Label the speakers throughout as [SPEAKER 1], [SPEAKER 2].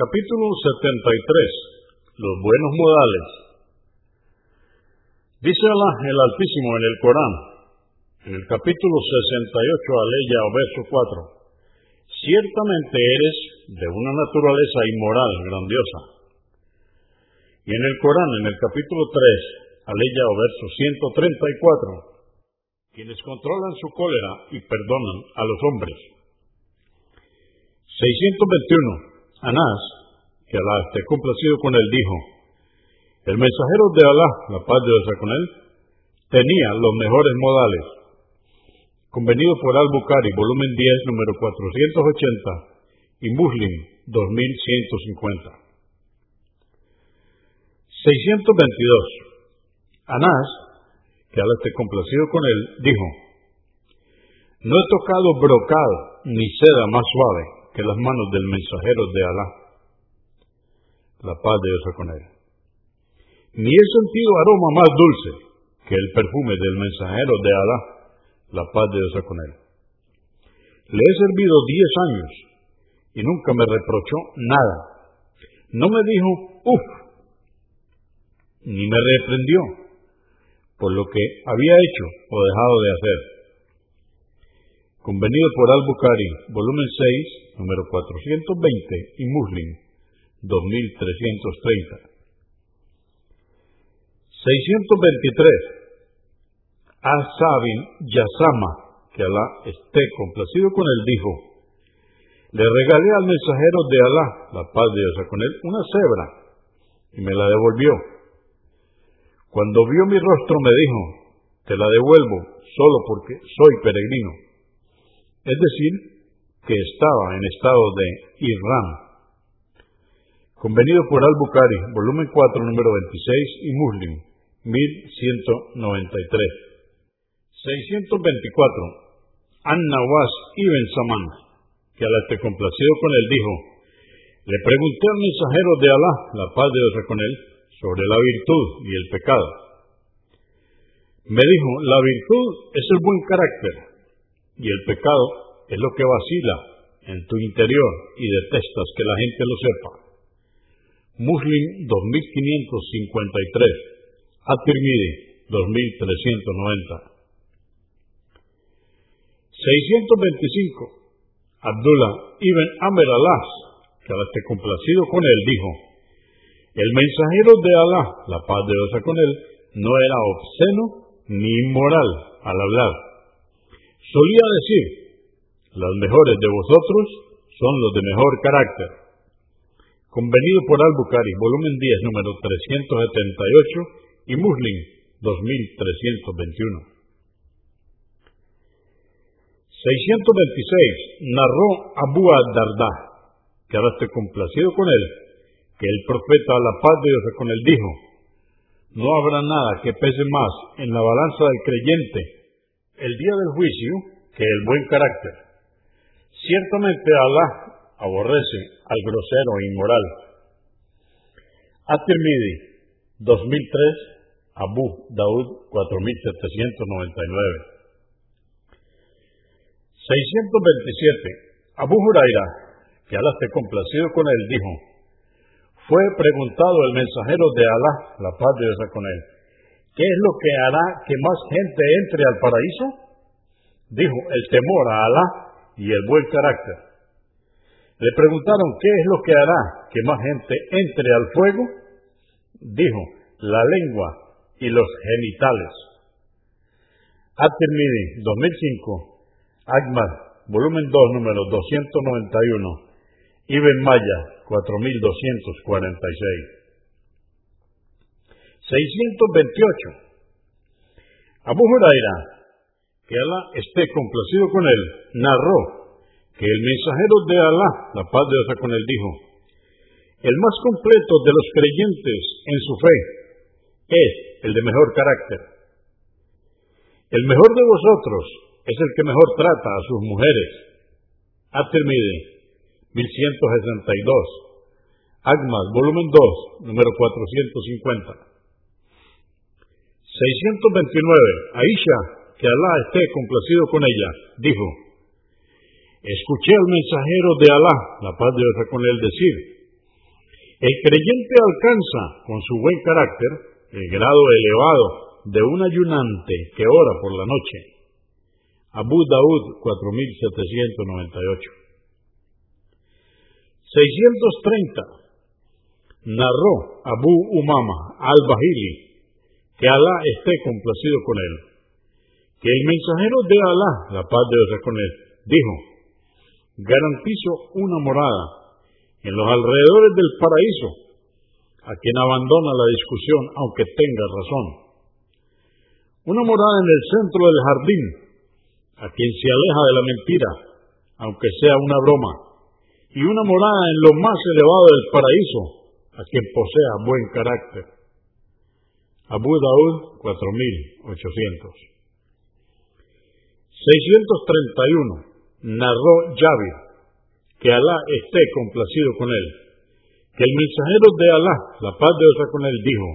[SPEAKER 1] Capítulo 73. Los buenos modales. Dice Allah el Altísimo en el Corán, en el capítulo 68, aleya o verso 4. Ciertamente eres de una naturaleza inmoral, grandiosa. Y en el Corán, en el capítulo 3, aleya o verso 134, quienes controlan su cólera y perdonan a los hombres. 621. Anás, que Alá esté complacido con él, dijo, el mensajero de Alá, la paz de Dios con él, tenía los mejores modales. Convenido por Al-Bukhari, volumen 10, número 480, y Muslim, 2150. 622. Anás, que Alá esté complacido con él, dijo, no he tocado brocal ni seda más suave que las manos del mensajero de Alá. La paz de Dios con él. Ni he sentido aroma más dulce que el perfume del mensajero de Alá. La paz de Dios con él. Le he servido diez años y nunca me reprochó nada. No me dijo, uff, ni me reprendió por lo que había hecho o dejado de hacer convenido por Al-Bukhari, volumen 6, número 420, y Muslim, 2330. 623. As-Sabin Yasama, que Alá esté complacido con él, dijo, le regalé al mensajero de Alá, la paz de Dios con él, una cebra, y me la devolvió. Cuando vio mi rostro me dijo, te la devuelvo solo porque soy peregrino es decir, que estaba en estado de Irram. Convenido por Al-Bukhari, volumen 4, número 26, y Muslim, 1193. 624. An-Nawas ibn Saman, que al esté complacido con él, dijo, le pregunté al mensajero de Alá, la paz de Dios con él, sobre la virtud y el pecado. Me dijo, la virtud es el buen carácter, y el pecado es lo que vacila en tu interior y detestas que la gente lo sepa. Muslim 2553, At-Tirmidhi 2390. 625. Abdullah ibn Amr Alas, que al esté complacido con él, dijo, el mensajero de Alá, la paz de Dios con él, no era obsceno ni inmoral al hablar Solía decir, los mejores de vosotros son los de mejor carácter. Convenido por Al-Bukhari, volumen 10, número 378 y Muslim 2321. 626. Narró Abu ad-Darda, que ahora complacido con él, que el profeta, a la paz de Dios con él, dijo, no habrá nada que pese más en la balanza del creyente el día del juicio que el buen carácter. Ciertamente Alá aborrece al grosero e inmoral. At-Tirmidhi, 2003, Abu Daud, 4799. 627. Abu Huraira, que Alá esté complacido con él, dijo, fue preguntado el mensajero de Alá, la paz de Dios con él, ¿Qué es lo que hará que más gente entre al paraíso? Dijo, el temor a Alá y el buen carácter. Le preguntaron, ¿qué es lo que hará que más gente entre al fuego? Dijo, la lengua y los genitales. At-Tirmidhi, 2005, Ahmad, volumen 2, número 291, Ibn Maya, 4246. 628. Abu Huraira, que Alá esté complacido con él, narró que el mensajero de Alá, la paz de Dios con él, dijo, el más completo de los creyentes en su fe es el de mejor carácter. El mejor de vosotros es el que mejor trata a sus mujeres. At-Tirmidhi, 1162. Agmas, volumen 2, número 450. 629. Aisha, que Alá esté complacido con ella, dijo, escuché al mensajero de Alá, la paz de Dios con él, decir, El creyente alcanza, con su buen carácter, el grado elevado de un ayunante que ora por la noche. Abu Daud 4798. 630. Narró Abu Umama al-Bahili, que Alá esté complacido con él, que el mensajero de Alá, la paz de Dios con él, dijo, garantizo una morada en los alrededores del paraíso a quien abandona la discusión aunque tenga razón. Una morada en el centro del jardín a quien se aleja de la mentira aunque sea una broma. Y una morada en lo más elevado del paraíso a quien posea buen carácter. Abu Daud 4800. 631. Narró Yahweh, que Alá esté complacido con él, que el mensajero de Alá, la paz de Dios con él, dijo,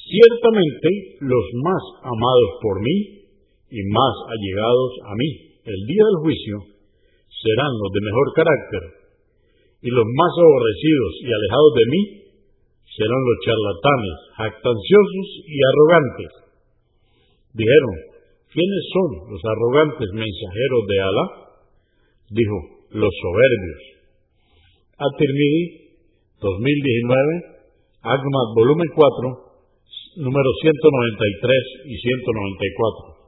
[SPEAKER 1] Ciertamente los más amados por mí y más allegados a mí el día del juicio serán los de mejor carácter, y los más aborrecidos y alejados de mí serán los charlatanes, jactanciosos y arrogantes. Dijeron, ¿quiénes son los arrogantes mensajeros de Alá? Dijo, los soberbios. At-Tirmidhi, 2019, Agmat, volumen 4, número 193 y 194.